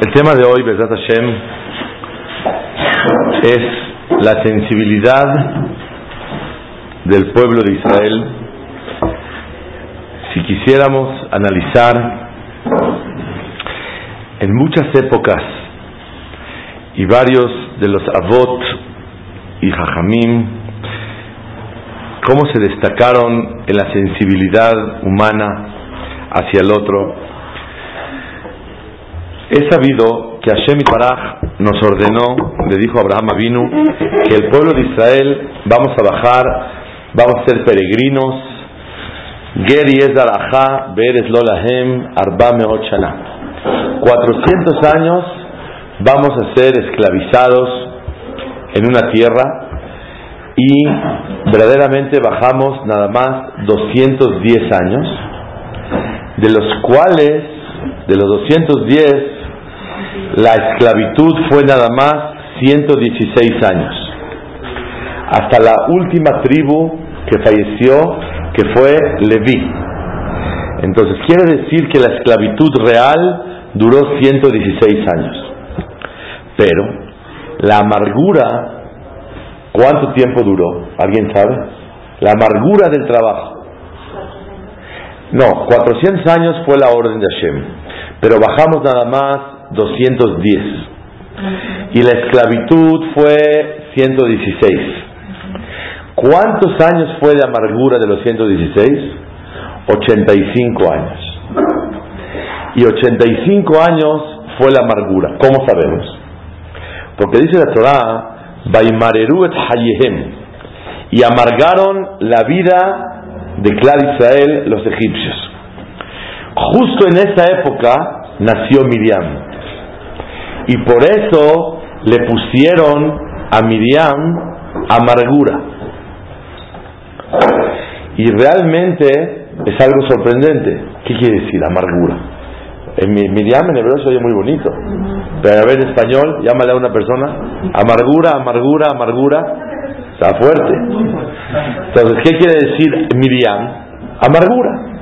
El tema de hoy, Besat Hashem, es la sensibilidad del pueblo de Israel. Si quisiéramos analizar en muchas épocas y varios de los avot y jajamim, cómo se destacaron en la sensibilidad humana hacia el otro, He sabido que Hashem Paraj nos ordenó, le dijo Abraham Avinu, que el pueblo de Israel vamos a bajar, vamos a ser peregrinos. Geri es Beres Lolahem, Arba Shana. 400 años vamos a ser esclavizados en una tierra y verdaderamente bajamos nada más 210 años, de los cuales, de los 210, la esclavitud fue nada más 116 años. Hasta la última tribu que falleció, que fue Leví. Entonces quiere decir que la esclavitud real duró 116 años. Pero la amargura, ¿cuánto tiempo duró? ¿Alguien sabe? La amargura del trabajo. No, 400 años fue la orden de Hashem, pero bajamos nada más 210. Y la esclavitud fue 116. ¿Cuántos años fue de amargura de los 116? 85 años. Y 85 años fue la amargura. ¿Cómo sabemos? Porque dice la Torah, Baimareru et Hayehem, y amargaron la vida de Clar Israel los egipcios. Justo en esa época nació Miriam. Y por eso le pusieron a Miriam amargura. Y realmente es algo sorprendente. ¿Qué quiere decir amargura? En Miriam en hebreo se oye muy bonito. Pero a ver en español, llámale a una persona. Amargura, amargura, amargura. Está fuerte. Entonces, ¿qué quiere decir Miriam? Amargura.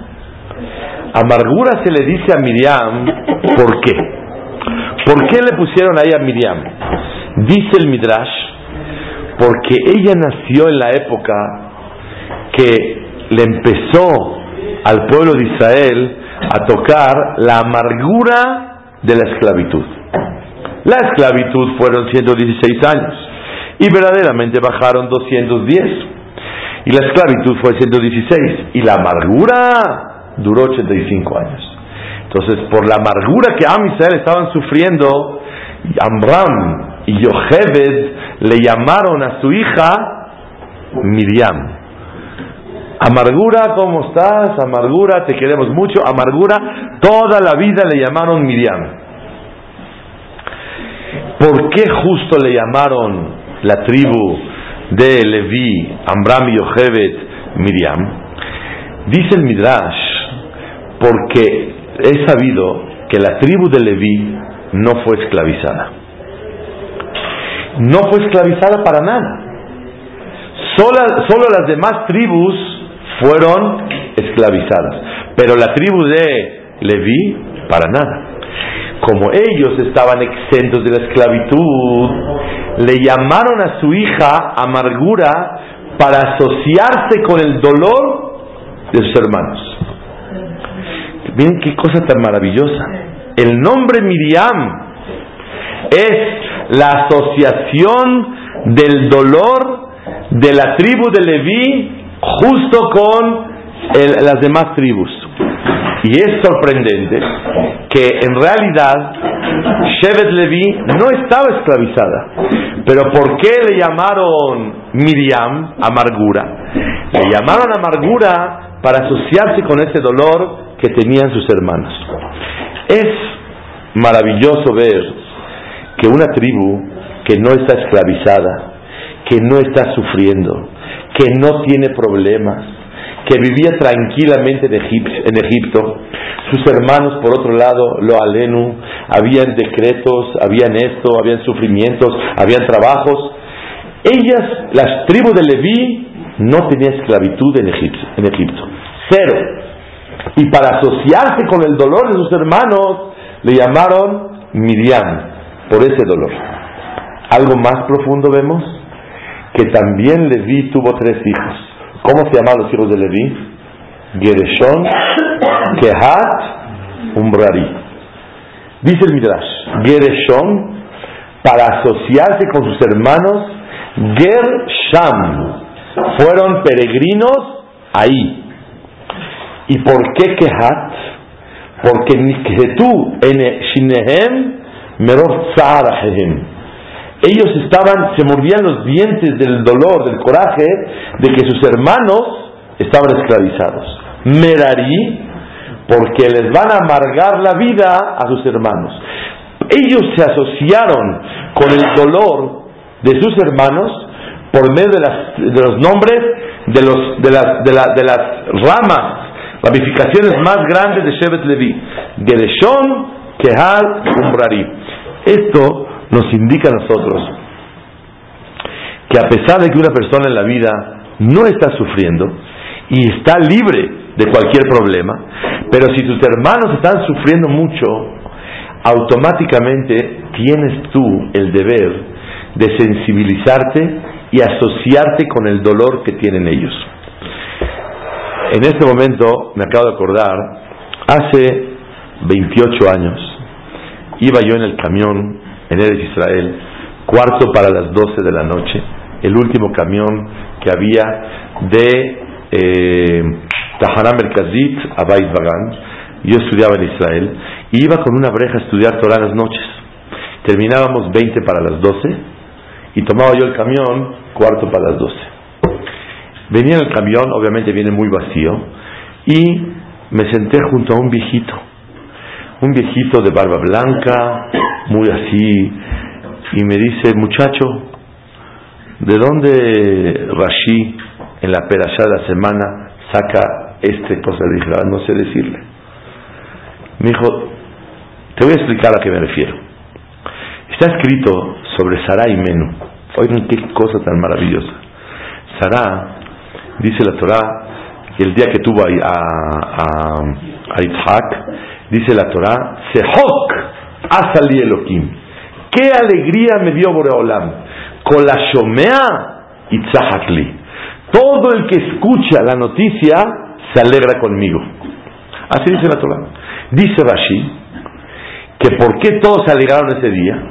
Amargura se le dice a Miriam, ¿por qué? ¿Por qué le pusieron ahí a Miriam? Dice el Midrash, porque ella nació en la época que le empezó al pueblo de Israel a tocar la amargura de la esclavitud. La esclavitud fueron 116 años y verdaderamente bajaron 210. Y la esclavitud fue 116 y la amargura duró 85 años. Entonces, por la amargura que Am Israel estaban sufriendo, Amram y Yocheved le llamaron a su hija Miriam. Amargura, ¿cómo estás? Amargura, te queremos mucho. Amargura, toda la vida le llamaron Miriam. ¿Por qué justo le llamaron la tribu de Leví, Amram y Yocheved, Miriam? Dice el Midrash, porque he sabido que la tribu de Leví no fue esclavizada. No fue esclavizada para nada. Solo, las demás tribus fueron esclavizadas. Pero la tribu de Leví, para nada. Como ellos estaban exentos de la esclavitud, le llamaron a su hija amargura para asociarse con el dolor de sus hermanos. Miren qué cosa tan maravillosa. El nombre Miriam es la asociación del dolor de la tribu de Leví justo con las demás tribus. Y es sorprendente que en realidad Shevet Levi no estaba esclavizada. Pero ¿por qué le llamaron Miriam amargura? Le llamaron amargura para asociarse con ese dolor que tenían sus hermanos. Es maravilloso ver que una tribu que no está esclavizada, que no está sufriendo, que no tiene problemas, que vivía tranquilamente en Egipto, sus hermanos por otro lado, lo alenu, habían decretos, habían esto, habían sufrimientos, habían trabajos. Ellas, las tribus de Leví, no tenían esclavitud en Egipto, en Egipto. Cero. Y para asociarse con el dolor de sus hermanos, le llamaron Miriam, por ese dolor. Algo más profundo vemos, que también Leví tuvo tres hijos. ¿Cómo se llaman los hijos de Leví? Gereshon, Kehat, Umbrari. Dice el Midrash, Gereshon, para asociarse con sus hermanos, Gersham, fueron peregrinos ahí. ¿Y por qué Kehat? Porque tú en Shinehem Meror ellos estaban, se mordían los dientes del dolor, del coraje de que sus hermanos estaban esclavizados. Merari, porque les van a amargar la vida a sus hermanos. Ellos se asociaron con el dolor de sus hermanos por medio de, las, de los nombres de, los, de, las, de, la, de las ramas, ramificaciones más grandes de Shevet Levi. Gereshon, Kehal, Umbrari. Esto nos indica a nosotros que a pesar de que una persona en la vida no está sufriendo y está libre de cualquier problema, pero si tus hermanos están sufriendo mucho, automáticamente tienes tú el deber de sensibilizarte y asociarte con el dolor que tienen ellos. En este momento me acabo de acordar, hace 28 años, iba yo en el camión en Eres Israel, cuarto para las doce de la noche, el último camión que había de eh, Tahara Merkazit a Bait Bagan. Yo estudiaba en Israel y iba con una breja a estudiar todas las noches. Terminábamos 20 para las 12 y tomaba yo el camión cuarto para las 12. Venía en el camión, obviamente viene muy vacío, y me senté junto a un viejito, un viejito de barba blanca, muy así, y me dice, muchacho, ¿de dónde Rashi en la perashá semana saca este cosa? Le dije, no sé decirle. Me dijo, te voy a explicar a qué me refiero. Está escrito sobre Sarah y Menú. Oigan qué cosa tan maravillosa. Sarah, dice la que el día que tuvo a, a, a Isaac, dice la Torah, Sehok Asali Elohim. Qué alegría me dio Boreolam. Con la Shomea y Tzahakli. Todo el que escucha la noticia se alegra conmigo. Así dice la Torah. Dice Rashi que por qué todos se alegraron ese día.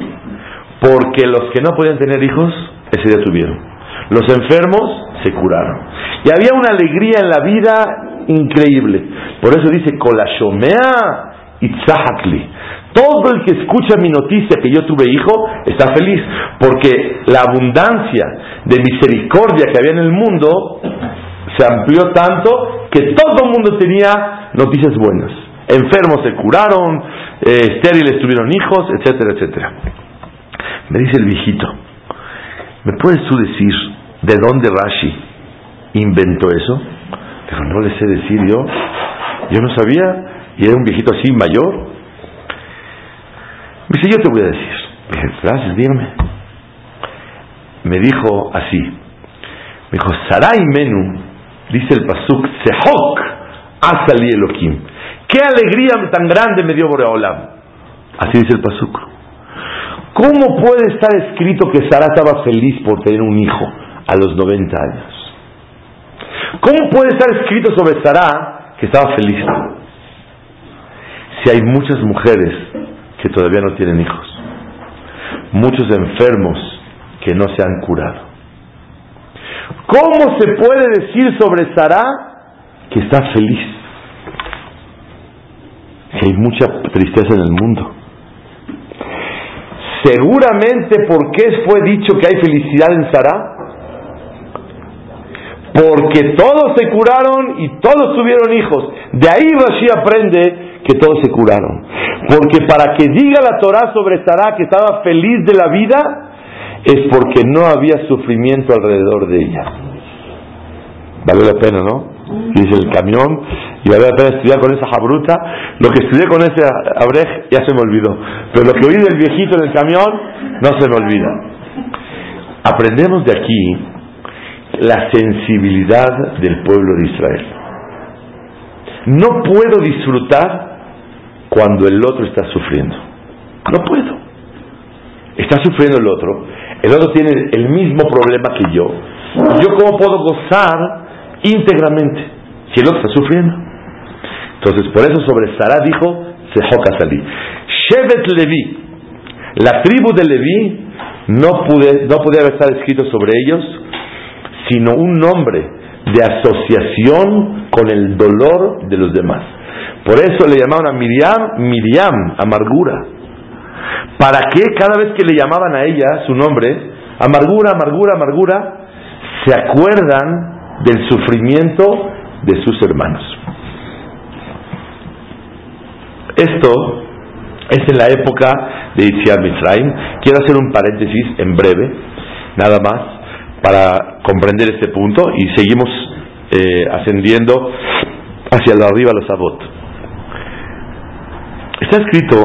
Porque los que no podían tener hijos, ese día tuvieron. Los enfermos se curaron. Y había una alegría en la vida increíble. Por eso dice, Kolashomea y Tzahakli. Todo el que escucha mi noticia que yo tuve hijo está feliz, porque la abundancia de misericordia que había en el mundo se amplió tanto que todo el mundo tenía noticias buenas. Enfermos se curaron, eh, estériles tuvieron hijos, etcétera, etcétera. Me dice el viejito, ¿me puedes tú decir de dónde Rashi inventó eso? Pero no le sé decir yo, yo no sabía, y era un viejito así mayor, me dice, yo te voy a decir. dije, gracias, dígame. Me dijo así. Me dijo, Sarai Menu, dice el Pasuk, Sehok, Asali Elohim. Qué alegría tan grande me dio Boreolam. Así dice el Pasuk. ¿Cómo puede estar escrito que Sara estaba feliz por tener un hijo a los 90 años? ¿Cómo puede estar escrito sobre Sara que estaba feliz? Si hay muchas mujeres que todavía no tienen hijos, muchos enfermos que no se han curado. ¿Cómo se puede decir sobre Sara que está feliz? hay mucha tristeza en el mundo. Seguramente, ¿por qué fue dicho que hay felicidad en Sarah? Porque todos se curaron y todos tuvieron hijos. De ahí Rashi aprende que todos se curaron. Porque para que diga la Torah sobre Sarah que estaba feliz de la vida, es porque no había sufrimiento alrededor de ella. Vale la pena, ¿no? Dice el camión, y vale la pena estudiar con esa jabruta. Lo que estudié con ese abrej ya se me olvidó. Pero lo que oí del viejito en el camión no se me olvida. Aprendemos de aquí la sensibilidad del pueblo de Israel. No puedo disfrutar cuando el otro está sufriendo. No puedo. Está sufriendo el otro. El otro tiene el mismo problema que yo. ¿Yo cómo puedo gozar íntegramente si el otro está sufriendo? Entonces, por eso sobre Sarah dijo, Sejoka Salí. Shevet Levi, la tribu de Levi, no, pude, no podía estar escrito sobre ellos, sino un nombre de asociación con el dolor de los demás. Por eso le llamaban a Miriam, Miriam, amargura. ¿Para qué cada vez que le llamaban a ella su nombre, amargura, amargura, amargura, se acuerdan del sufrimiento de sus hermanos? Esto es en la época de Itziar Mitzrayim. Quiero hacer un paréntesis en breve, nada más, para comprender este punto y seguimos eh, ascendiendo hacia la arriba los Abot. Está escrito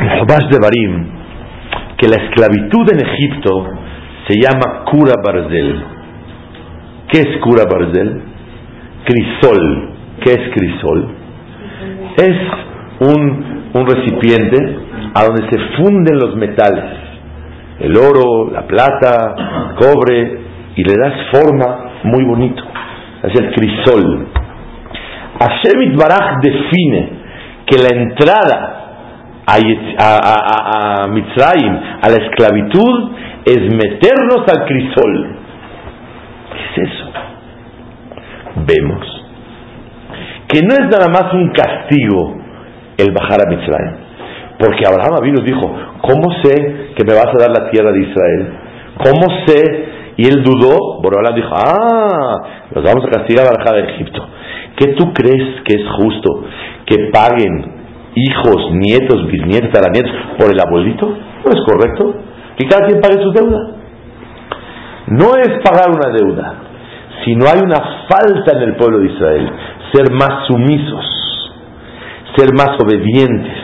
en de Barim que la esclavitud en Egipto se llama Kura Barzel. ¿Qué es Kura Barzel? Crisol. ¿Qué es crisol? Es un, un recipiente a donde se funden los metales, el oro, la plata, el cobre, y le das forma muy bonito. Es el crisol. Hashem Baraj define que la entrada a, a, a, Mitzrayim, a la esclavitud, es meternos al crisol. ¿Qué es eso? Vemos que no es nada más un castigo el bajar a Mitzrayim. Porque Abraham vino dijo, ¿cómo sé que me vas a dar la tierra de Israel? ¿Cómo sé? Y él dudó, Borobalán dijo, ah, los vamos a castigar a bajar de Egipto. ¿Qué tú crees que es justo? ¿Que paguen hijos, nietos, bisnietos, taranietos por el abuelito? No es correcto. Que cada quien pague su deuda. No es pagar una deuda, sino hay una falta en el pueblo de Israel, ser más sumisos, ser más obedientes.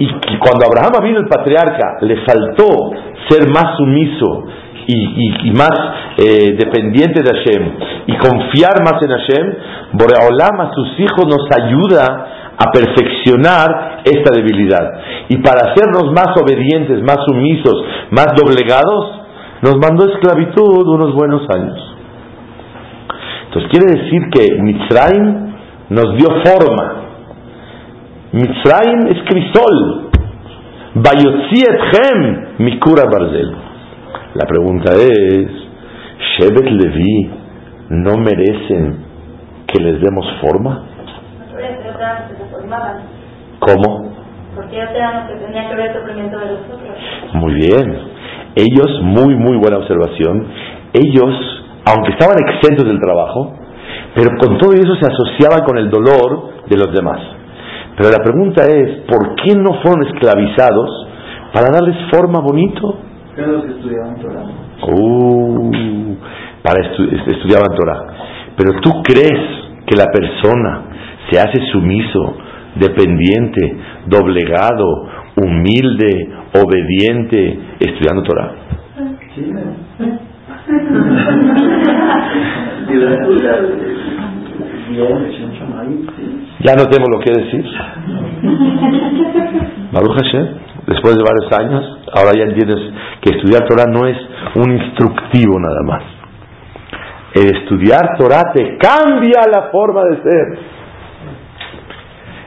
Y cuando Abraham vino el patriarca, le faltó ser más sumiso y, más eh, dependiente de Hashem y confiar más en Hashem, Boreolam a sus hijos nos ayuda a perfeccionar esta debilidad. Y para hacernos más obedientes, más sumisos, más doblegados, nos mandó esclavitud unos buenos años. Entonces quiere decir que Mitzrayim nos dio forma. Mitzrayim es crisol. Bayotzi mikura barzel. La pregunta es, Shevet Levi no merecen que les demos forma? ¿Cómo? Porque ellos eran los que tenían que ver el sufrimiento de los otros. Muy bien. Ellos, muy, muy buena observación, ellos, aunque estaban exentos del trabajo, pero con todo eso se asociaban con el dolor de los demás. Pero la pregunta es, ¿por qué no fueron esclavizados para darles forma bonito? los que estudiaban Torah. Uh, para estudiaban Torah. Pero tú crees que la persona se hace sumiso, dependiente, doblegado, humilde, obediente, estudiando Torah. Ya no tengo lo que decir. Baruch Hashem, después de varios años, ahora ya entiendes que estudiar Torah no es un instructivo nada más. El estudiar Torah te cambia la forma de ser.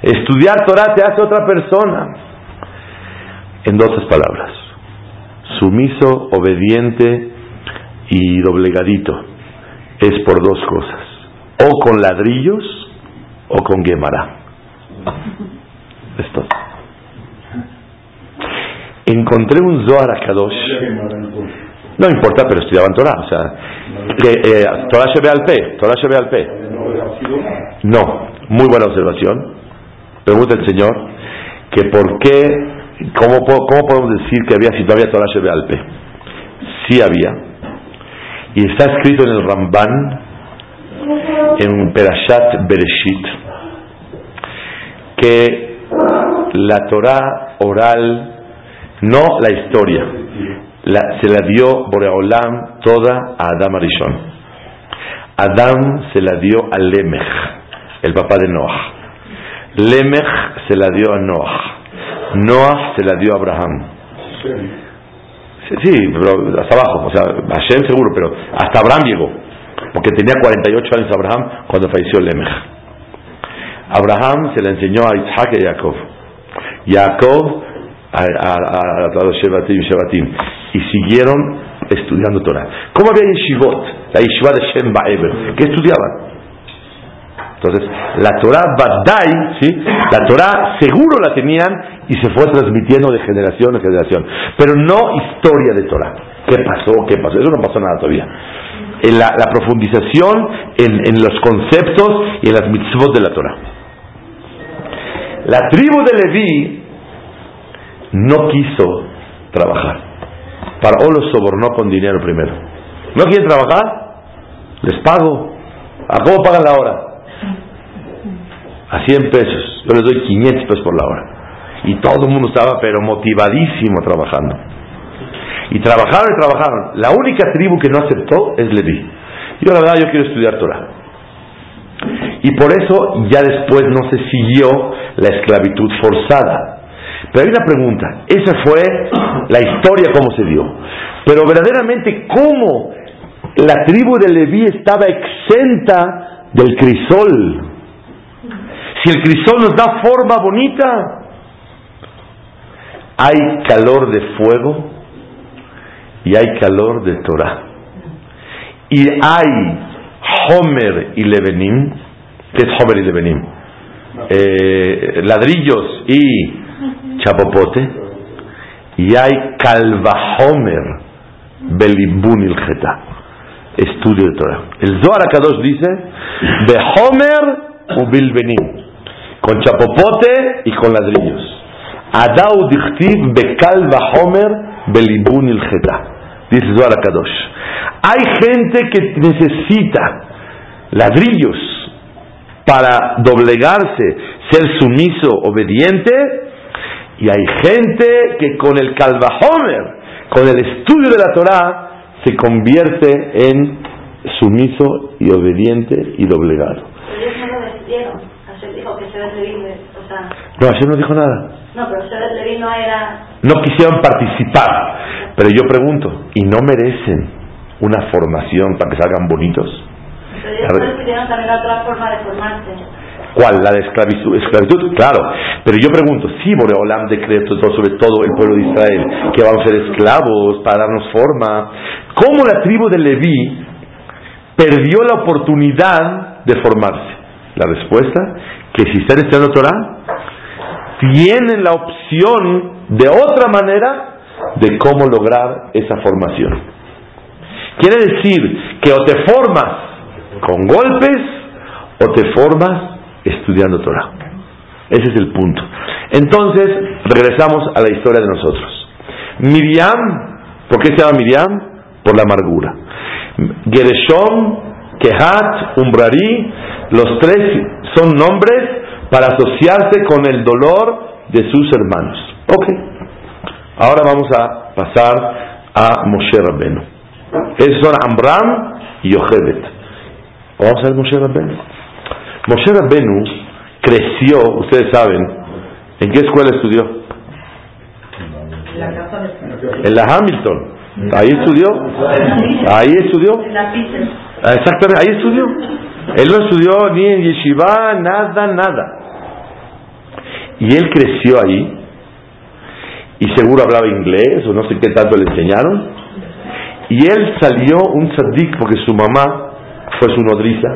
Estudiar Torah te hace otra persona. En otras palabras, sumiso, obediente y doblegadito es por dos cosas. O con ladrillos o con Gemara. Es todo. Encontré un Zohar a Kadosh. No importa, pero estudiaban Torah. O sea, eh, Torah se ve al P. Torah se ve al P. No, muy buena observación. Pregunta el Señor que por qué, cómo, podemos decir que había si todavía Torah se ve al P. Sí había. Y está escrito en el Ramban, en Perashat Bereshit, que la Torah oral, no la historia, se la dio Boreolam toda a Adam Arishon. Adam se la dio a Lemech, el papá de Noah. Lemech se la dio a Noah. Noah se la dio a Abraham. Sí, pero hasta abajo, o sea, Hashem seguro, pero hasta Abraham llegó, porque tenía 48 años Abraham cuando falleció Lemech. Abraham se le enseñó a Isaac y a Jacob. Jacob a, a, los Shevatim, Shevatim. Y siguieron estudiando Torah. ¿Cómo había yeshivot? La yeshiva de Shem Ba'eber. ¿Qué estudiaban? Entonces, la Torah Badai, ¿sí? La Torah seguro la tenían y se fue transmitiendo de generación en generación. Pero no historia de Torah. ¿Qué pasó? ¿Qué pasó? Eso no pasó nada todavía. En la, profundización en, en, los conceptos y en las mitzvot de la Torah. La tribu de Leví no quiso trabajar. Para los sobornó con dinero primero. ¿No quieren trabajar? Les pago. ¿A cómo pagan la hora? A 100 pesos. Yo les doy 500 pesos por la hora. Y todo el mundo estaba pero motivadísimo trabajando. Y trabajaron y trabajaron. La única tribu que no aceptó es Leví. Yo la verdad yo quiero estudiar Torah. Y por eso ya después no se siguió la esclavitud forzada. Pero hay una pregunta, esa fue la historia cómo se dio. Pero verdaderamente cómo la tribu de Leví estaba exenta del crisol. Si el crisol nos da forma bonita, hay calor de fuego y hay calor de Torah. Y hay Homer y Levenim, ¿qué es Homer y Levenim? Eh, ladrillos y chapopote, y hay Homer Belibun estudio de Torah. El Zohar Akadosh dice, Homer u Bilbenim, con chapopote y con ladrillos. Adau dichtiv bekal Homer belibun il Dice Zohar Kadosh. Hay gente que necesita ladrillos para doblegarse, ser sumiso, obediente, y hay gente que con el Homer, con el estudio de la Torah, se convierte en sumiso y obediente y doblegado. Dijo que se o sea... No, Hashem no dijo nada. No, pero Levi no era... No quisieron participar. Pero yo pregunto, ¿y no merecen una formación para que salgan bonitos? Pero ellos quisieron también otra forma de formarse. ¿Cuál? La de esclavitud, esclavitud, claro. Pero yo pregunto, sí, Boreolam decretó sobre todo el pueblo de Israel, que vamos a ser esclavos para darnos forma. ¿Cómo la tribu de Leví perdió la oportunidad de formarse? La respuesta, que si están estudiando Torah, tienen la opción de otra manera de cómo lograr esa formación. Quiere decir que o te formas con golpes o te formas estudiando Torah. Ese es el punto. Entonces, regresamos a la historia de nosotros. Miriam, ¿por qué se llama Miriam? Por la amargura. Gereshom, Kehat, Umbrari, los tres son nombres para asociarse con el dolor de sus hermanos. Ok. Ahora vamos a pasar a Moshe Rabbenu. Esos son Amram y Yochebet. Vamos a ver Moshe Rabbenu. Moshe Rabbenu creció, ustedes saben, ¿en qué escuela estudió? En la Hamilton. Ahí estudió. Ahí estudió. Exactamente, ahí estudió. Él no estudió ni en yeshiva, nada, nada. Y él creció ahí y seguro hablaba inglés o no sé qué tanto le enseñaron. Y él salió un tzadik porque su mamá fue su nodriza.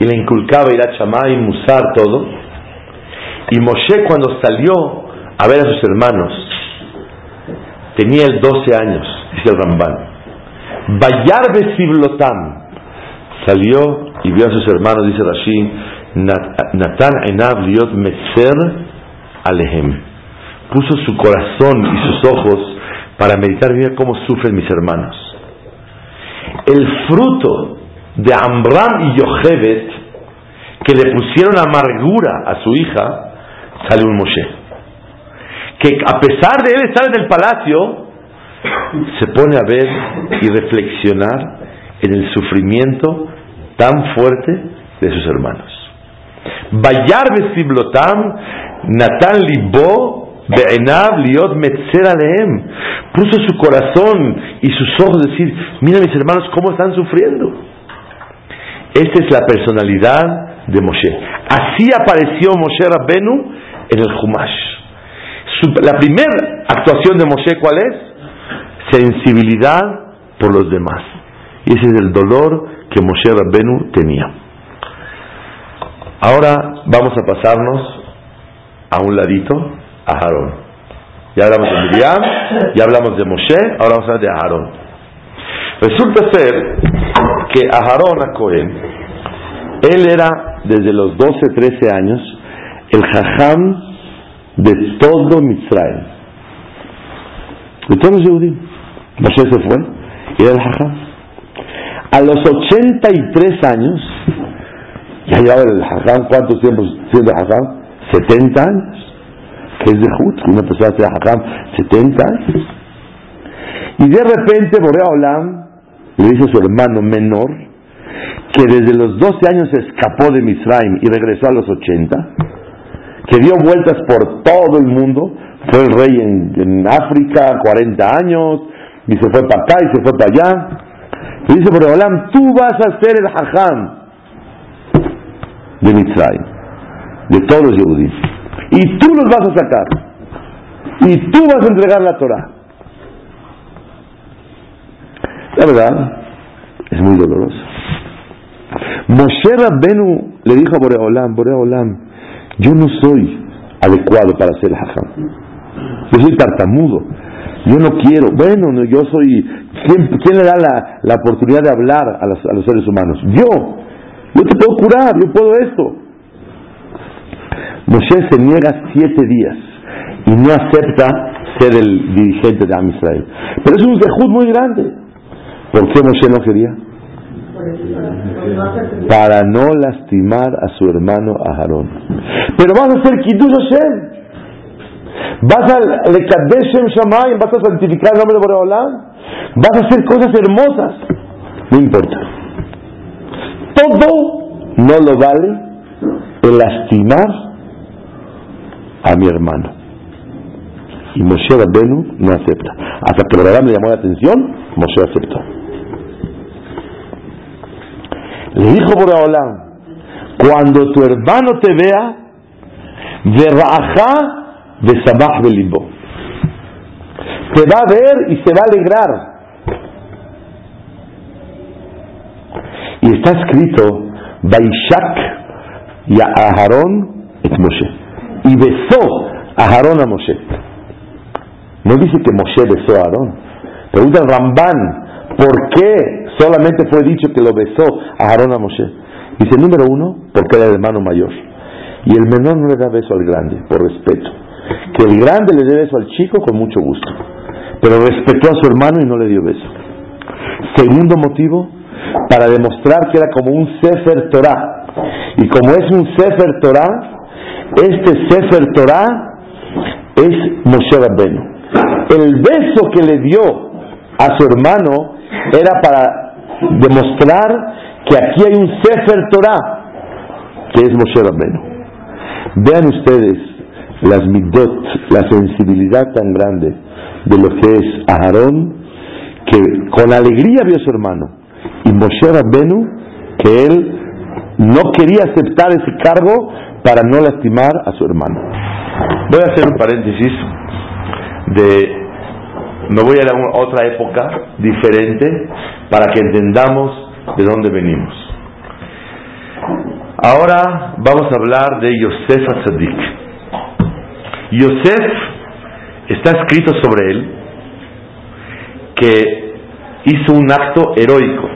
y le inculcaba ir a y Musar, todo. Y Moshe cuando salió a ver a sus hermanos, tenía el 12 años, dice el Ramban. Bayar Besiblotam salió y vio a sus hermanos, dice Rashi, Natan Enav Liot Meser Alehem. Puso su corazón y sus ojos para meditar, mira cómo sufren mis hermanos. El fruto de Amram y Yochebet, que le pusieron amargura a su hija, sale un Moshe. Que a pesar de él estar en el palacio, se pone a ver y reflexionar en el sufrimiento tan fuerte de sus hermanos. Bayar Besiblotam, Natan Libo, Be'enav liot metzer aleem. Puso su corazón y sus ojos decir, mira mis hermanos cómo están sufriendo. Esta es la personalidad de Moshe. Así apareció Moshe Rabbenu en el Humash. la primera actuación de Moshe, ¿cuál es? Sensibilidad por los demás. Y ese es el dolor que Moshe Rabbenu tenía. Ahora vamos a pasarnos a un ladito a Aarón. Ya hablamos de Miriam, ya hablamos de Moshe, ahora vamos a hablar de Aarón. Resulta ser que Aarón a él era desde los 12, 13 años el jajam de todo Mitzrayim. De todos los judíos. Moshe se fue y era el jajam. A los 83 años, ya llevaba el hajam, ¿cuántos tiempos siendo hajam? 70 años. Que es de Jud, una persona sea hajam 70 años. Y de repente Borea Olam le dice su hermano menor que desde los 12 años escapó de Misraim y regresó a los 80, que dio vueltas por todo el mundo, fue el rey en, en África 40 años, y se fue para acá y se fue para allá, y dice Boreolam, tú vas a ser el hajam de Mitzrayim, de todos los judíos. Y tú los vas a sacar. Y tú vas a entregar la Torah. La verdad, es muy doloroso. Moshe Rabbenu le dijo a Boreolam, Boreolam, yo no soy adecuado para ser hajam. Yo soy tartamudo. Yo no quiero. Bueno, yo soy. ¿Quién, le da la, oportunidad de hablar a los, a los, seres humanos? Yo. Yo te puedo curar, yo puedo esto. Moshe se niega siete días y no acepta ser el dirigente de Am Israel. Pero es un zehut muy grande. ¿Por qué Moshe no quería? Para no lastimar a su hermano Aharón. Pero vas a hacer Kiddush Hashem. Vas a Lekadeshem Shamayim, vas a santificar el nombre de Boreolam, vas a hacer cosas hermosas. No importa. Todo no lo vale el lastimar a mi hermano. Y Moshe Rabbenu no acepta. Hasta que Boreolam le llamó la atención, Moshe aceptó. Le dijo Boreolam, cuando tu hermano te vea, verajá de Sabah Belimbo. Se va a ver y se va a alegrar. Y está escrito, Baishak y a Aharón et Moshe. Y besó a Aharón a Moshe. No dice que Moshe besó a Aarón. Pregunta Ramban, ¿por qué solamente fue dicho que lo besó a Aarón a Moshe? Dice, número uno, porque era el hermano mayor. Y el menor no le da beso al grande, por respeto que el grande le dé beso al chico con mucho gusto, pero respetó a su hermano y no le dio beso. Segundo motivo, para demostrar que era como un Sefer Torah. Y como es un Sefer Torah, este Sefer Torah es Moshe Rabbenu. El beso que le dio a su hermano era para demostrar que aquí hay un Sefer Torah, que es Moshe Rabbenu. Vean ustedes las midot, la sensibilidad tan grande de lo que es Aarón, que con alegría vio a su hermano, y Moshe Rabbenu, que él no quería aceptar ese cargo para no lastimar a su hermano. Voy a hacer un paréntesis de me voy a ir a otra época diferente para que entendamos de dónde venimos. Ahora vamos a hablar de Yosef Atzadik. Yosef está escrito sobre él que hizo un acto heroico.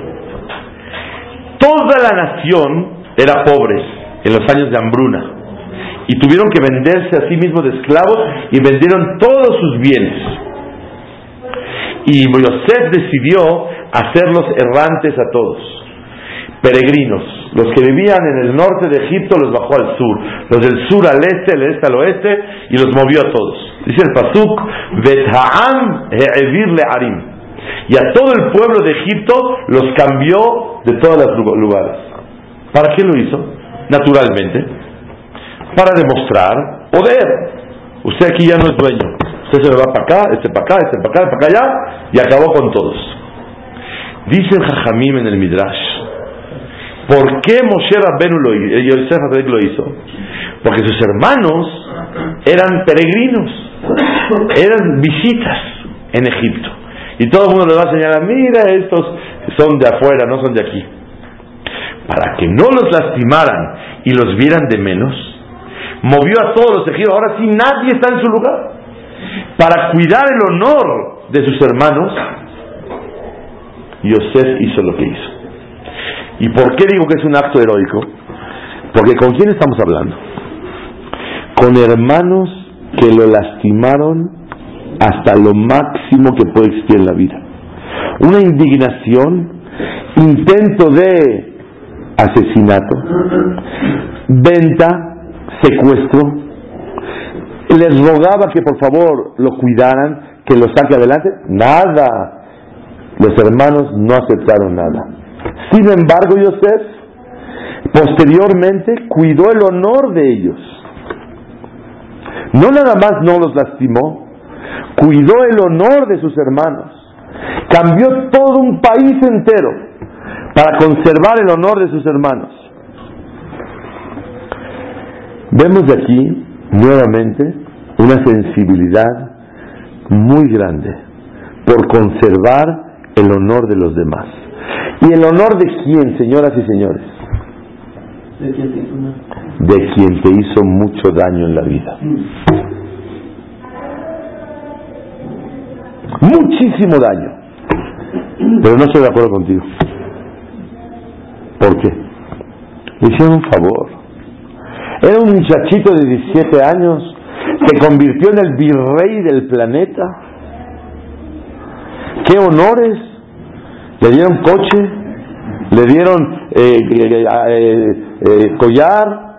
Toda la nación era pobre en los años de hambruna y tuvieron que venderse a sí mismos de esclavos y vendieron todos sus bienes. Y Yosef decidió hacerlos errantes a todos, peregrinos. Los que vivían en el norte de Egipto los bajó al sur, los del sur al este, el este al oeste, y los movió a todos. Dice el Pasuk, le Arim. Y a todo el pueblo de Egipto los cambió de todos los lugares. ¿Para qué lo hizo? Naturalmente, para demostrar poder. Usted aquí ya no es dueño. Usted se va para acá, este para acá, este para acá, para allá, y acabó con todos. Dice el Jajamim en el Midrash, ¿por qué Moshe Rabbenu lo, lo hizo? Porque sus hermanos eran peregrinos, eran visitas en Egipto. Y todo el mundo le va a señalar, mira, estos son de afuera, no son de aquí. Para que no los lastimaran y los vieran de menos, movió a todos los egipcios, ahora sí nadie está en su lugar. Para cuidar el honor de sus hermanos, Yosef hizo lo que hizo. ¿Y por qué digo que es un acto heroico? Porque ¿con quién estamos hablando? Con hermanos que lo lastimaron hasta lo máximo que puede existir en la vida. Una indignación, intento de asesinato, venta, secuestro. Les rogaba que por favor lo cuidaran, que lo saque adelante. Nada. Los hermanos no aceptaron nada. Sin embargo, Yosef posteriormente cuidó el honor de ellos. No nada más no los lastimó, cuidó el honor de sus hermanos. Cambió todo un país entero para conservar el honor de sus hermanos. Vemos aquí nuevamente una sensibilidad muy grande por conservar el honor de los demás. ¿Y el honor de quién, señoras y señores? De quien te hizo mucho daño en la vida. Muchísimo daño. Pero no estoy de acuerdo contigo. ¿Por qué? Le hicieron un favor. Era un muchachito de 17 años, se convirtió en el virrey del planeta. ¿Qué honores? Le dieron coche, le dieron eh, eh, eh, collar,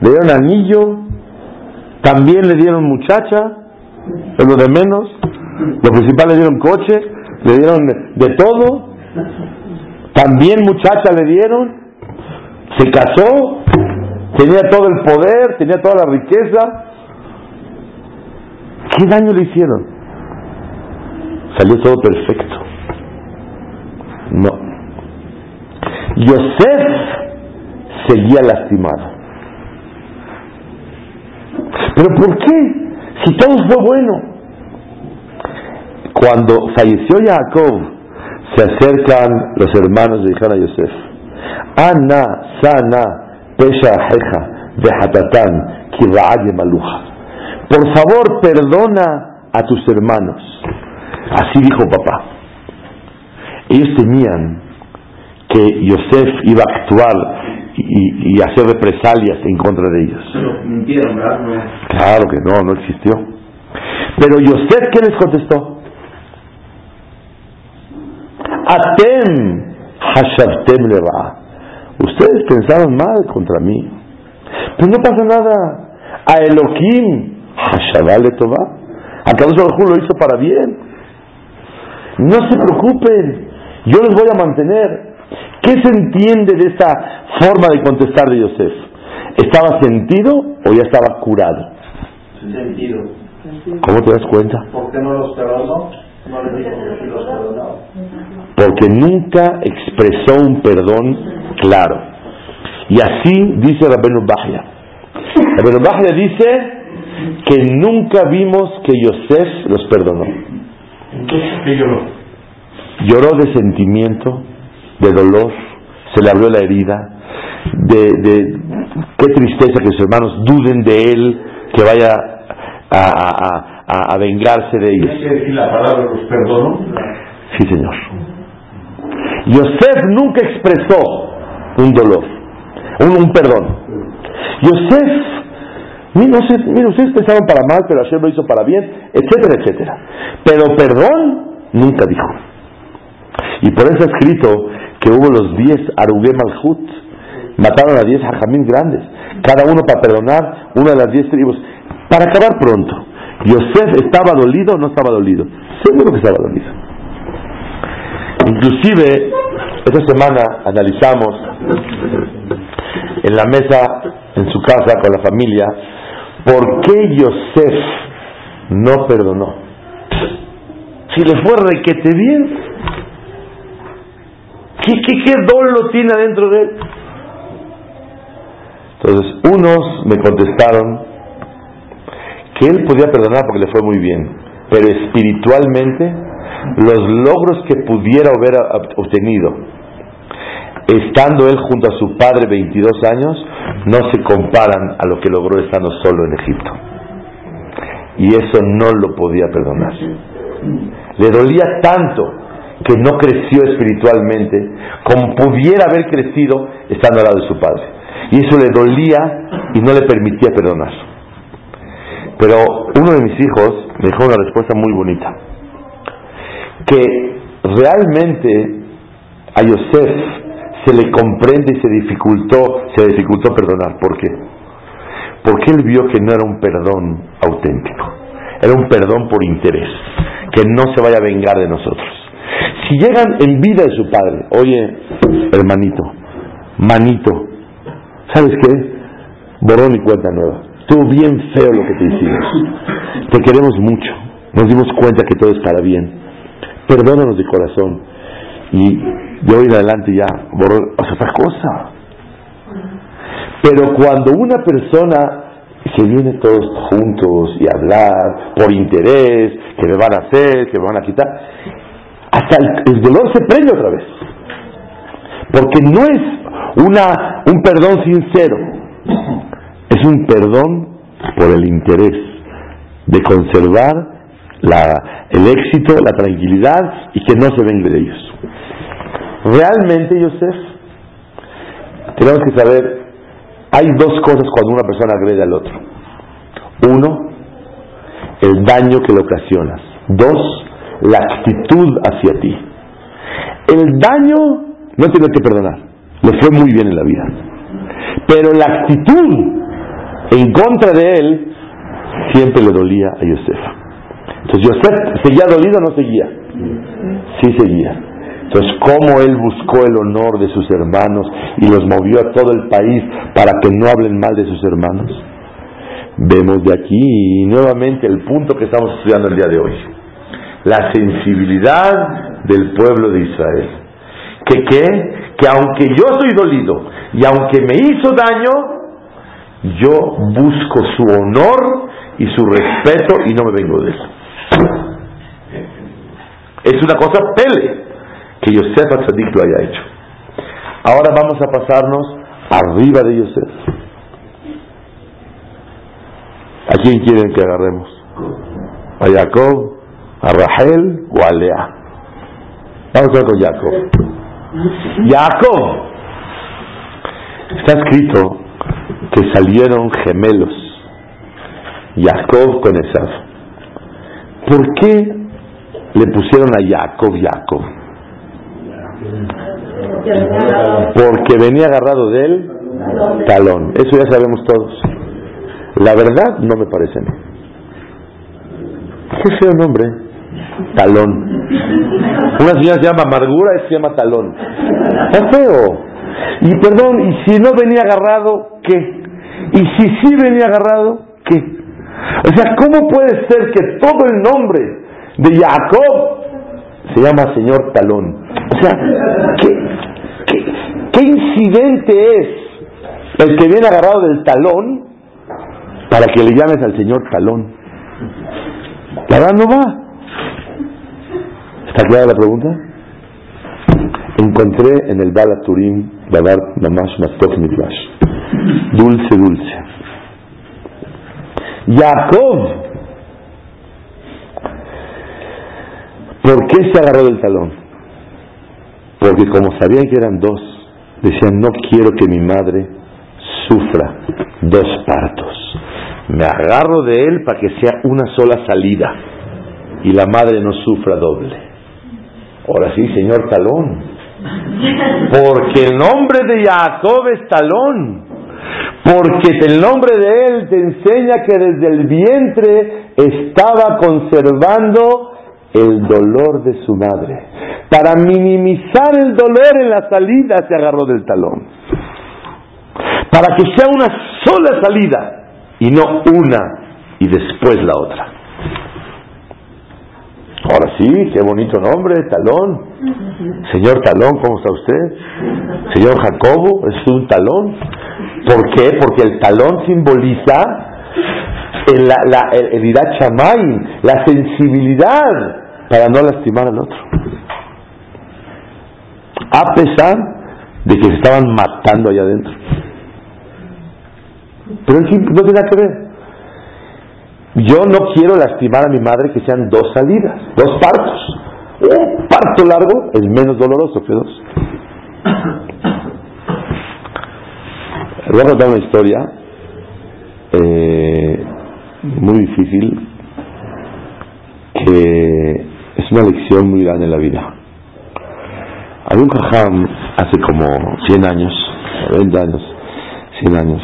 le dieron anillo, también le dieron muchacha, es lo de menos. Lo principal le dieron coche, le dieron de todo. También muchacha le dieron, se casó, tenía todo el poder, tenía toda la riqueza. ¿Qué daño le hicieron? Salió todo perfecto. No. Yosef seguía lastimado. ¿Pero por qué? Si todo fue bueno. Cuando falleció Jacob, se acercan los hermanos de a Yosef. Ana, sana, pesha jeja, de hatatán, maluja. Por favor, perdona a tus hermanos. Así dijo papá. Ellos temían que Yosef iba a actuar y, hacer represalias en contra de ellos. Claro que no, no existió. Pero Yosef, ¿qué les contestó? Atem hashavtem leva. Ustedes pensaron mal contra mí. Pues no pasa nada. A Elohim hashavale tova. A Kadosh lo hizo para bien. No se preocupen. Yo los voy a mantener. ¿Qué se entiende de esta forma de contestar de Yosef? ¿Estaba sentido o ya estaba curado? Sentido. ¿Cómo te das cuenta? ¿Por qué no los perdonó? No le dijo que los perdonó. Porque nunca expresó un perdón claro. Y así dice Rabenu Bajia. Rabenu Bajia dice que nunca vimos que Yosef los perdonó. Entonces, ¿qué lloró? Lloró de sentimiento, de dolor, se le abrió la herida. de, de qué tristeza que sus hermanos duden de él, que vaya a, a, a, a vengarse de ellos. ¿Hay que decir la palabra los perdonó? Sí, Señor. Yosef nunca expresó un dolor, un, un perdón. Yosef, mira, ustedes pensaron para mal, pero Hashem lo hizo para bien, etcétera, etcétera. Pero perdón nunca dijo. Y por eso ha escrito que hubo los diez Arugem Malhut, mataron a diez hajamín grandes, cada uno para perdonar una de las diez tribus. Para acabar pronto, Yosef estaba dolido o no estaba dolido. Seguro que estaba dolido. Inclusive, esta semana analizamos en la mesa, en su casa, con la familia, por qué Yosef no perdonó. Si le fue requete bien, ¿qué, qué, qué tiene adentro de él? Entonces, unos me contestaron que él podía perdonar porque le fue muy bien, pero espiritualmente los logros que pudiera haber obtenido estando él junto a su padre 22 años no se comparan a lo que logró estando solo en Egipto. Y eso no lo podía perdonar. Le dolía tanto que no creció espiritualmente como pudiera haber crecido estando al lado de su padre. Y eso le dolía y no le permitía perdonar. Pero uno de mis hijos me dejó una respuesta muy bonita. Que realmente a Yosef se le comprende y se dificultó, se dificultó perdonar. ¿Por qué? Porque él vio que no era un perdón auténtico, era un perdón por interés, que no se vaya a vengar de nosotros. Si llegan en vida de su padre, oye, hermanito, manito, ¿sabes qué? Borrón y cuenta nueva. Estuvo bien feo lo que te hicimos. Te queremos mucho. Nos dimos cuenta que todo es para bien. Perdónanos de corazón. Y de hoy en adelante ya borró es otra cosa. Pero cuando una persona se viene todos juntos y hablar por interés, que me van a hacer, que me van a quitar, hasta el, el dolor se prende otra vez. Porque no es una, un perdón sincero, es un perdón por el interés de conservar la, el éxito, la tranquilidad y que no se venga de ellos. Realmente, Yosef, tenemos que saber, hay dos cosas cuando una persona agrede al otro. Uno, el daño que le ocasionas. Dos, la actitud hacia ti. El daño no tiene que perdonar, le fue muy bien en la vida. Pero la actitud en contra de él siempre le dolía a Yosef. Entonces Yosef seguía dolido o no seguía. Sí seguía. Entonces, cómo él buscó el honor de sus hermanos y los movió a todo el país para que no hablen mal de sus hermanos. Vemos de aquí nuevamente el punto que estamos estudiando el día de hoy. La sensibilidad del pueblo de Israel. Que qué? Que aunque yo soy dolido y aunque me hizo daño, yo busco su honor y su respeto y no me vengo de eso. Es una cosa pele que Yosef Atzadik lo haya hecho. Ahora vamos a pasarnos arriba de Yosef. ¿A quién quieren que agarremos? ¿A Jacob? ¿A Rahel o a Lea? Vamos a ver con Jacob. Jacob. Está escrito que salieron gemelos. Jacob con Esaf. ¿Por qué le pusieron a Jacob Jacob? Porque venía agarrado de él talón. Eso ya sabemos todos. La verdad no me parece. Qué feo nombre. Talón. Una señora se llama amargura se llama talón. Está feo. Y perdón, y si no venía agarrado, ¿qué? Y si sí venía agarrado. O sea, ¿cómo puede ser que todo el nombre de Jacob se llama señor talón? O sea, ¿qué, incidente es el que viene agarrado del talón para que le llames al señor talón? La verdad no va. ¿Está clara la pregunta? encontré en el Bala Turim, Babar Mamash Matok dulce, dulce. Jacob, ¿por qué se agarró del talón? Porque como sabían que eran dos, decían, no quiero que mi madre sufra dos partos. Me agarro de él para que sea una sola salida y la madre no sufra doble. Ahora sí, señor Talón. Porque el nombre de Jacob es Talón. Porque el nombre de él te enseña que desde el vientre estaba conservando el dolor de su madre. Para minimizar el dolor en la salida se agarró del talón. Para que sea una sola salida y no una y después la otra. Ahora sí, qué bonito nombre, Talón. Señor Talón, ¿cómo está usted? Señor Jacobo, es un talón. ¿Por qué? Porque el talón simboliza el, la, el, la sensibilidad para no lastimar al otro. A pesar de que se estaban matando allá adentro. Pero no tiene nada que ver. Yo no quiero lastimar a mi madre que sean dos salidas, dos partos. Un parto largo es menos doloroso que dos. Voy a contar una historia eh, muy difícil que es una lección muy grande en la vida. Había un jajam hace como 100 años, 90 años, 100 años,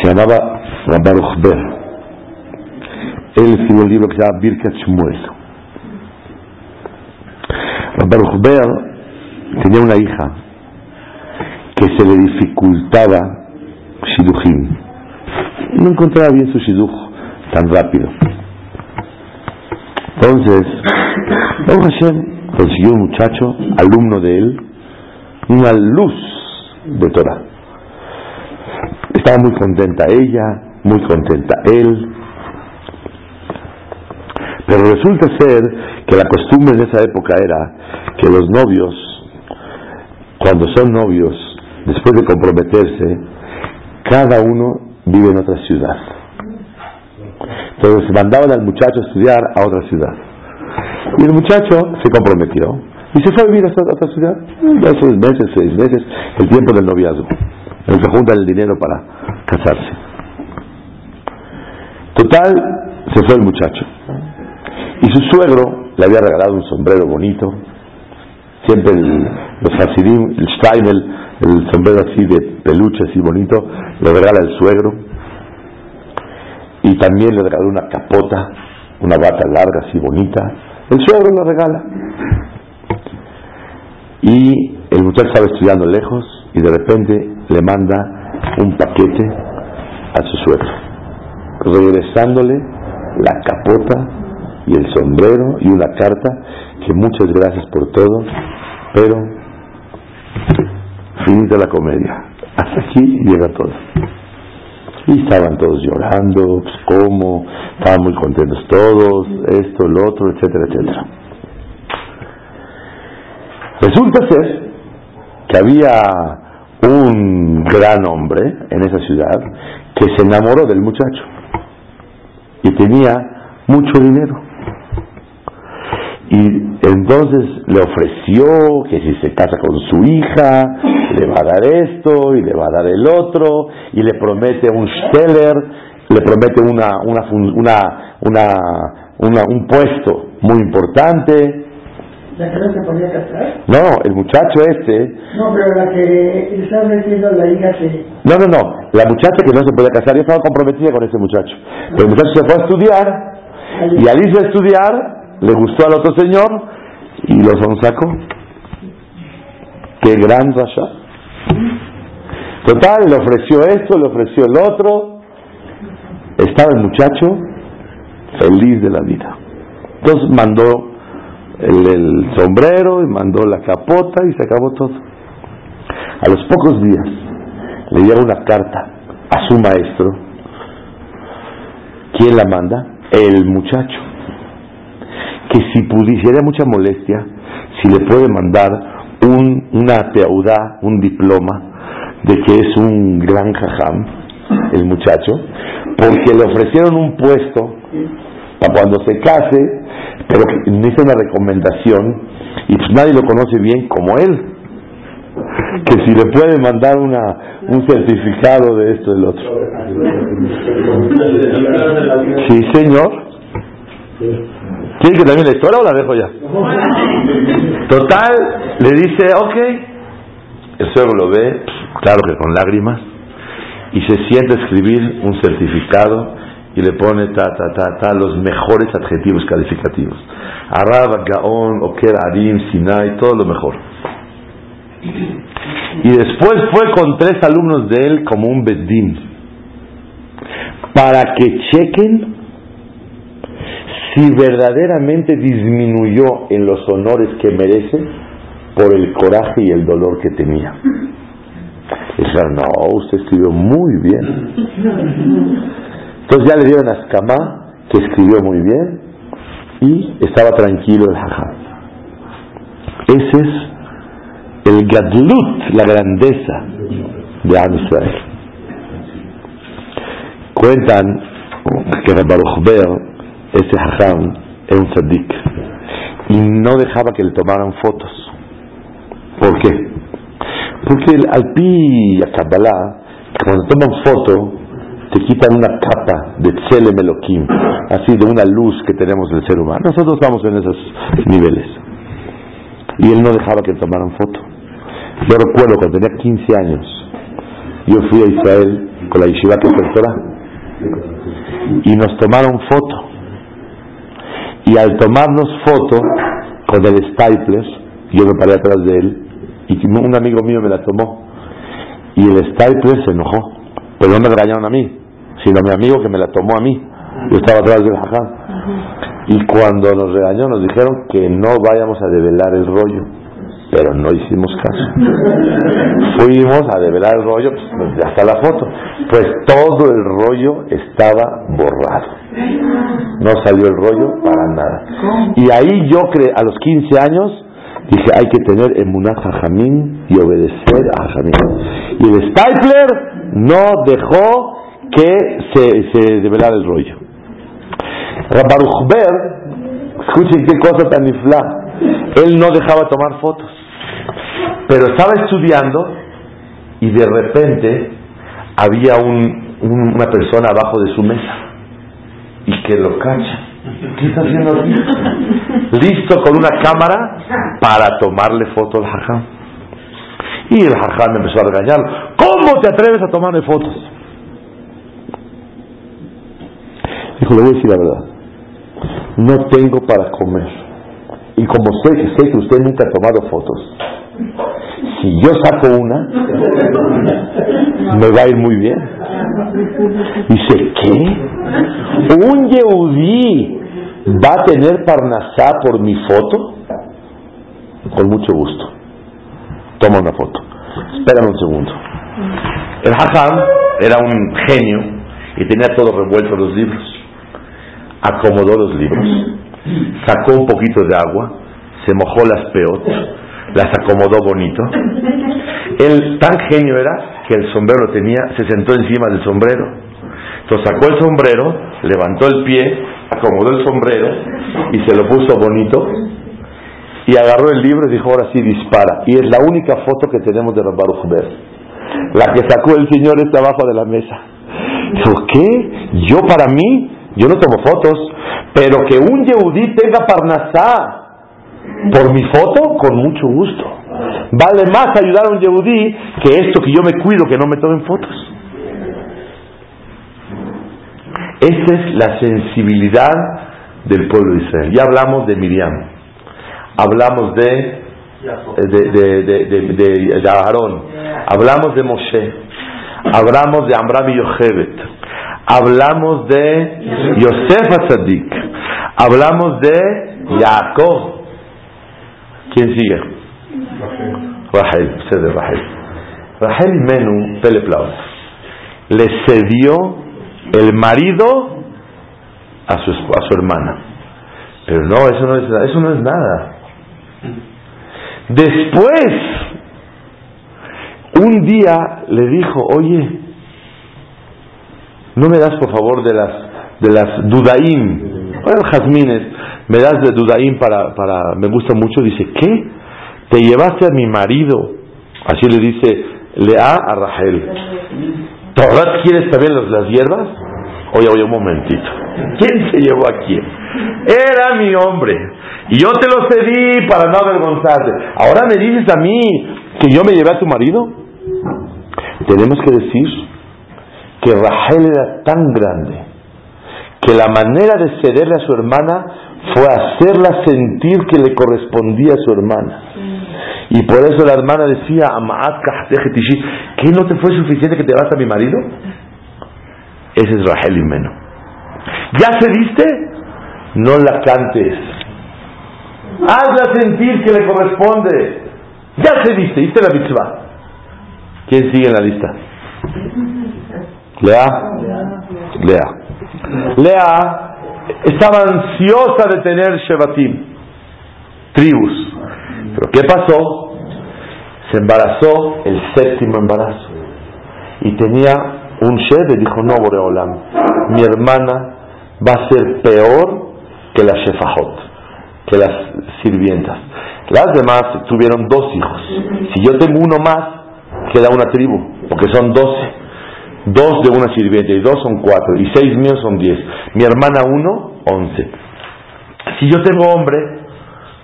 se llamaba Baruch Ber él escribió un libro que se llama Birkat Shmuel. Baruch Ber tenía una hija que se le dificultaba Shidujim. No encontraba bien su Shiduj tan rápido. Entonces, Baruch Hashem consiguió un muchacho, alumno de él, una luz de Torah. Estaba muy contenta ella, muy contenta él, pero resulta ser que la costumbre en esa época era que los novios, cuando son novios, después de comprometerse, cada uno vive en otra ciudad. Entonces mandaban al muchacho a estudiar a otra ciudad. Y el muchacho se comprometió y se fue a vivir a otra ciudad. Dos meses, seis meses, el tiempo del noviazgo, en que juntan el dinero para casarse. Total, se fue el muchacho. Y su suegro le había regalado un sombrero bonito. Siempre el, los Hasidim, el Steimel, el sombrero así de peluche, así bonito, le regala el suegro. Y también le regaló una capota, una bata larga, así bonita. El suegro lo regala. Y el muchacho estaba estudiando lejos y de repente le manda un paquete a su suegro, regresándole la capota y el sombrero y una carta que muchas gracias por todo, pero finita la comedia. Hasta aquí llega todo. Y estaban todos llorando, pues cómo, estaban muy contentos todos, esto, lo otro, etcétera, etcétera. Resulta ser que había un gran hombre en esa ciudad que se enamoró del muchacho y tenía mucho dinero. Y entonces le ofreció que si se casa con su hija, le va a dar esto y le va a dar el otro, y le promete un Steller, le promete una, una, una, una, un puesto muy importante. ¿La que no se podía casar? No, el muchacho este. No, pero la que está metiendo la hija se. No, no, no. La muchacha que no se podía casar, yo estaba comprometida con ese muchacho. Pero el muchacho se fue a estudiar, y al irse a estudiar, le gustó al otro señor y lo sacó. Qué gran rasha. Total, le ofreció esto, le ofreció el otro. Estaba el muchacho feliz de la vida. Entonces mandó el, sombrero y mandó la capota y se acabó todo. A los pocos días le llega una carta a su maestro. ¿Quién la manda? El muchacho que si pudiera mucha molestia, si le puede mandar un, una teudá, un diploma de que es un gran jajam, el muchacho, porque le ofrecieron un puesto para cuando se case, pero necesita una recomendación y pues nadie lo conoce bien como él. Que si le puede mandar una, un certificado de esto del otro. Sí, señor. ¿Quiere que también la historia o la dejo ya? Total, le dice, ok. El suegro lo ve, claro que con lágrimas, y se siente a escribir un certificado y le pone ta, ta, ta, ta, los mejores adjetivos calificativos. Arab, Gaon, Oker, Arim, Sinai, todo lo mejor. Y después fue con tres alumnos de él como un bedín para que chequen si verdaderamente disminuyó en los honores que merece por el coraje y el dolor que tenía. Dijeron, no, usted escribió muy bien. Entonces ya le dieron a Escamá, que escribió muy bien, y estaba tranquilo el jajá. Ese es el gadlut, la grandeza de Am Cuentan que Ber ese hajam era un tzadik y no dejaba que le tomaran fotos. ¿Por qué? Porque el alpi a Kabbalah, cuando toman foto, te quitan una capa de Elohim, así de una luz que tenemos del ser humano. Nosotros estamos en esos niveles. Y él no dejaba que le tomaran foto. Yo recuerdo cuando tenía 15 años, yo fui a Israel con la Yeshiva y nos tomaron foto y al tomarnos foto con el stapler, yo me paré atrás de él y un amigo mío me la tomó y el stapler se enojó, pero no me regañaron a mí, sino a mi amigo que me la tomó a mí. Yo estaba atrás del jajam. Y cuando nos regañó nos dijeron que no vayamos a develar el rollo pero no hicimos caso. Fuimos a develar el rollo, pues, hasta la foto. Pues todo el rollo estaba borrado. No salió el rollo para nada. Y ahí yo creé, a los 15 años, dije, hay que tener emuná jajamín y obedecer a jajamín. Y el Stapler no dejó que se, se develara el rollo. Baruch Ber, escuchen qué cosa tan infla. Él no dejaba tomar fotos. Pero estaba estudiando y de repente había un, una persona abajo de su mesa y que lo cacha. ¿Qué está haciendo aquí? Listo con una cámara para tomarle foto al jajam. Y el jajam empezó a regañarlo. ¿Cómo te atreves a tomarle fotos? Dijo, le voy a decir la verdad. No tengo para comer. Y como sé, sé que usted nunca ha tomado fotos, si yo saco una, me va a ir muy bien. Dice, ¿qué? ¿Un Yehudí va a tener Parnasá por mi foto? Con mucho gusto. Toma una foto. Espérame un segundo. El Hassan era un genio y tenía todo revuelto los libros. Acomodó los libros, sacó un poquito de agua, se mojó las peotas las acomodó bonito. Él tan genio era que el sombrero tenía, se sentó encima del sombrero. Entonces sacó el sombrero, levantó el pie, acomodó el sombrero y se lo puso bonito y agarró el libro y dijo, ahora sí dispara. Y es la única foto que tenemos de Baruch Ber. La que sacó el Señor está abajo de la mesa. Dijo, ¿qué? Yo para mí, yo no tomo fotos, pero que un Yehudí tenga Parnasá por mi foto, con mucho gusto. Vale más ayudar a un yehudí que esto que yo me cuido que no me tomen fotos. Esta es la sensibilidad del pueblo de Israel. Ya hablamos de Miriam, hablamos de de, de, de, de, Aarón, hablamos de Moshe, hablamos de Amram y Yochebet, hablamos de Yosef Atzadik, hablamos de Jacob, ¿Quién sigue? Rahel, usted de Rahel. Rahel Menú Peleplau le cedió el marido a su, a su hermana. Pero no, eso no es, eso no es nada. Después, un día le dijo, oye, ¿no me das por favor de las, de las dudaim? Bueno, jazmines, me das de dudaim para, para, me gusta mucho. Dice, ¿qué? Te llevaste a mi marido. Así le dice Lea a Rachel. ¿Todavía quieres también las hierbas? Oye, oye, un momentito. ¿Quién se llevó a quién? Era mi hombre. Y yo te lo cedí para no avergonzarte. Ahora me dices a mí que yo me llevé a tu marido. Tenemos que decir que Rachel era tan grande que la manera de cederle a su hermana fue hacerla sentir que le correspondía a su hermana. Y por eso la hermana decía, ¿qué no te fue suficiente que te vas a mi marido? Ese es Rachel y Meno. ¿Ya cediste? No la cantes. Hazla sentir que le corresponde. Ya cediste, diste la mitzvah. ¿Quién sigue en la lista? Lea. Lea. Lea estaba ansiosa de tener Shevatim, tribus. Pero ¿qué pasó? Se embarazó el séptimo embarazo. Y tenía un Shev y dijo, no, Boreolam, mi hermana va a ser peor que la Shefajot, que las sirvientas. Las demás tuvieron dos hijos. Si yo tengo uno más, queda una tribu, porque son doce. Dos de una sirvienta y dos son cuatro, y seis míos son diez. Mi hermana uno, once. Si yo tengo hombre,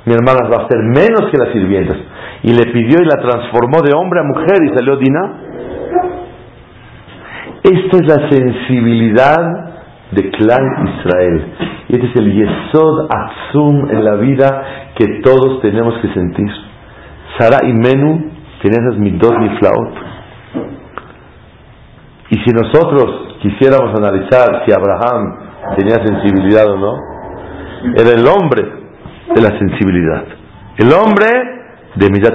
mi hermana va a ser menos que las sirvientas. Y le pidió y la transformó de hombre a mujer y salió Dina. Esta es la sensibilidad de Clan Israel. Y este es el Yesod Atzum en la vida que todos tenemos que sentir. Sara y Menú tienen esas midot flaot. Y si nosotros quisiéramos analizar si Abraham tenía sensibilidad o no, era el hombre de la sensibilidad, el hombre de Midat.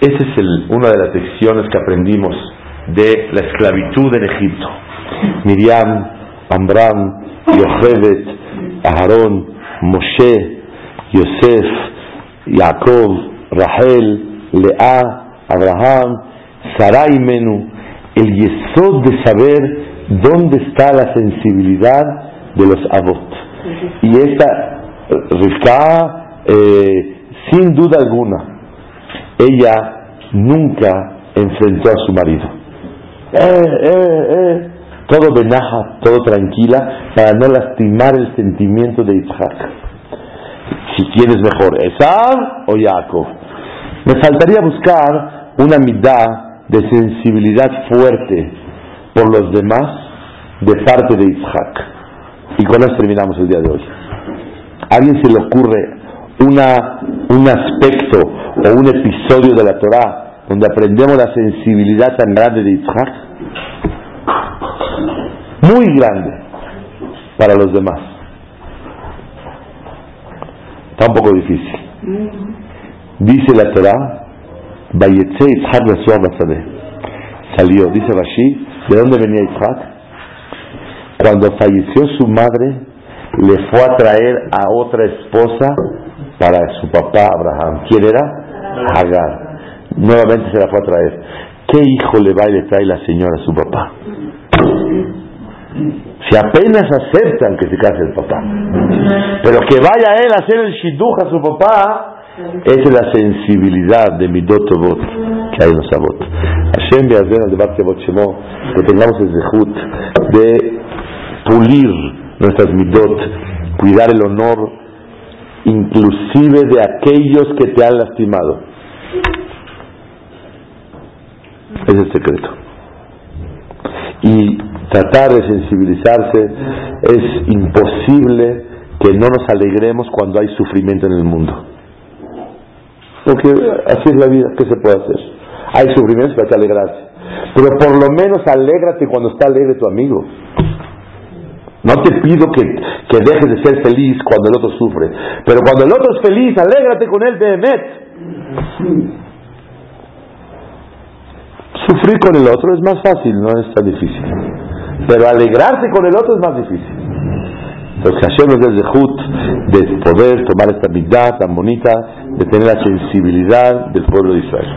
Esa es una de las lecciones que aprendimos de la esclavitud en Egipto. Miriam, Amram, Yochebet, Aarón, Moshe, Yosef, Jacob, Rahel, Lea, Abraham, Sarai Menú, el yesod de saber dónde está la sensibilidad de los avot. Y esta Rivka, eh, sin duda alguna, ella nunca enfrentó a su marido. Eh, eh, eh, todo benaja, todo tranquila, para no lastimar el sentimiento de Isaac. Si quieres mejor, Esab o Jacob. Me faltaría buscar una mitad de sensibilidad fuerte por los demás de parte de Isaac. Y con eso terminamos el día de hoy. ¿A alguien se le ocurre una, un aspecto o un episodio de la Torah donde aprendemos la sensibilidad tan grande de Isaac? Muy grande para los demás. Está un poco difícil. Dice la Torah Salió, dice Rashi, ¿de dónde venía Isaac? Cuando falleció su madre, le fue a traer a otra esposa para su papá Abraham. ¿Quién era? Hagar. Nuevamente se la fue a traer. ¿Qué hijo le va y le trae la señora a su papá? Si apenas aceptan que se case el papá. Pero que vaya él a hacer el shidduch a su papá, es la sensibilidad de Midot Tovot que hay en los Avot. Hashem Beazen al Shemo, que tengamos el zehut de pulir nuestras Midot, cuidar el honor, inclusive de aquellos que te han lastimado. Es el secreto. Y tratar de sensibilizarse es imposible que no nos alegremos cuando hay sufrimiento en el mundo. Porque así es la vida, ¿qué se puede hacer? Hay sufrimientos, hay que alegrarse. Pero por lo menos alégrate cuando está alegre tu amigo. No te pido que, que dejes de ser feliz cuando el otro sufre. Pero cuando el otro es feliz, alégrate con él de Emet. Sufrir con el otro es más fácil, no es tan difícil. Pero alegrarse con el otro es más difícil. Entonces Hashem nos el de poder tomar esta mitad tan bonita de tener la sensibilidad del pueblo de Israel.